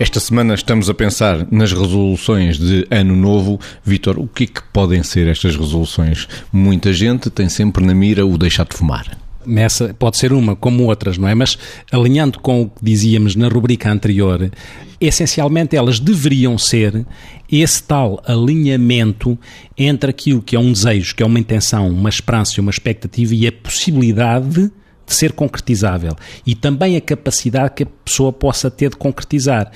Esta semana estamos a pensar nas resoluções de ano novo. Vitor, o que é que podem ser estas resoluções? Muita gente tem sempre na mira o deixar de fumar. Essa pode ser uma, como outras, não é? Mas alinhando com o que dizíamos na rubrica anterior, essencialmente elas deveriam ser esse tal alinhamento entre aquilo que é um desejo, que é uma intenção, uma esperança, uma expectativa e a possibilidade de ser concretizável e também a capacidade que a pessoa possa ter de concretizar.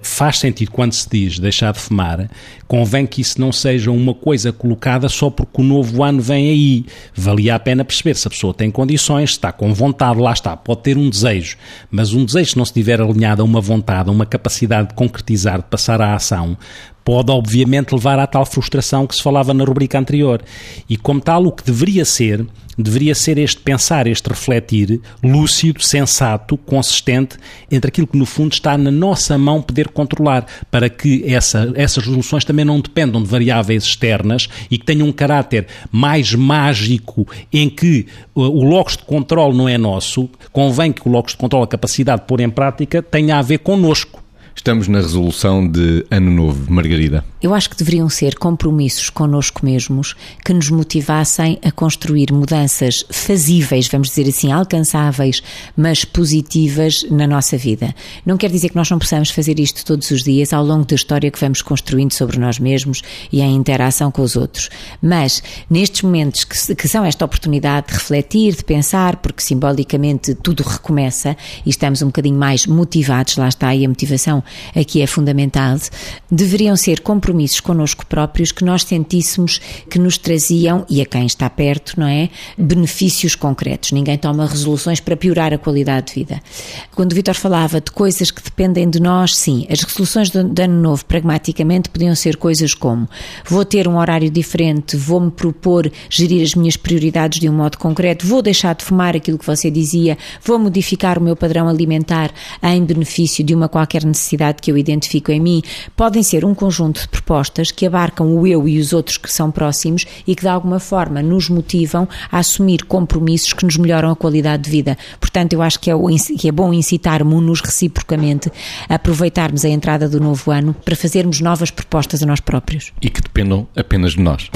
Faz sentido quando se diz deixar de fumar, convém que isso não seja uma coisa colocada só porque o novo ano vem aí. Valia a pena perceber se a pessoa tem condições, está com vontade, lá está, pode ter um desejo, mas um desejo, se não se tiver alinhado a uma vontade, a uma capacidade de concretizar, de passar à ação, pode obviamente levar à tal frustração que se falava na rubrica anterior. E como tal, o que deveria ser, deveria ser este pensar, este refletir lúcido, sensato, consistente entre aquilo que no fundo está na nossa mão poder controlar, para que essa, essas resoluções também não dependam de variáveis externas e que tenham um caráter mais mágico em que o logos de controle não é nosso, convém que o logos de controle, a capacidade de pôr em prática, tenha a ver connosco Estamos na resolução de Ano Novo, Margarida. Eu acho que deveriam ser compromissos connosco mesmos que nos motivassem a construir mudanças fazíveis, vamos dizer assim, alcançáveis, mas positivas na nossa vida. Não quer dizer que nós não possamos fazer isto todos os dias ao longo da história que vamos construindo sobre nós mesmos e em interação com os outros. Mas nestes momentos que, que são esta oportunidade de refletir, de pensar, porque simbolicamente tudo recomeça e estamos um bocadinho mais motivados, lá está aí a motivação aqui é fundamental, deveriam ser compromissos connosco próprios que nós sentíssemos que nos traziam, e a quem está perto, não é? Benefícios concretos. Ninguém toma resoluções para piorar a qualidade de vida. Quando o Vitor falava de coisas que dependem de nós, sim, as resoluções de ano novo, pragmaticamente, podiam ser coisas como vou ter um horário diferente, vou-me propor gerir as minhas prioridades de um modo concreto, vou deixar de fumar aquilo que você dizia, vou modificar o meu padrão alimentar em benefício de uma qualquer necessidade necessidade que eu identifico em mim, podem ser um conjunto de propostas que abarcam o eu e os outros que são próximos e que de alguma forma nos motivam a assumir compromissos que nos melhoram a qualidade de vida. Portanto, eu acho que é, que é bom incitarmos-nos reciprocamente a aproveitarmos a entrada do novo ano para fazermos novas propostas a nós próprios. E que dependam apenas de nós.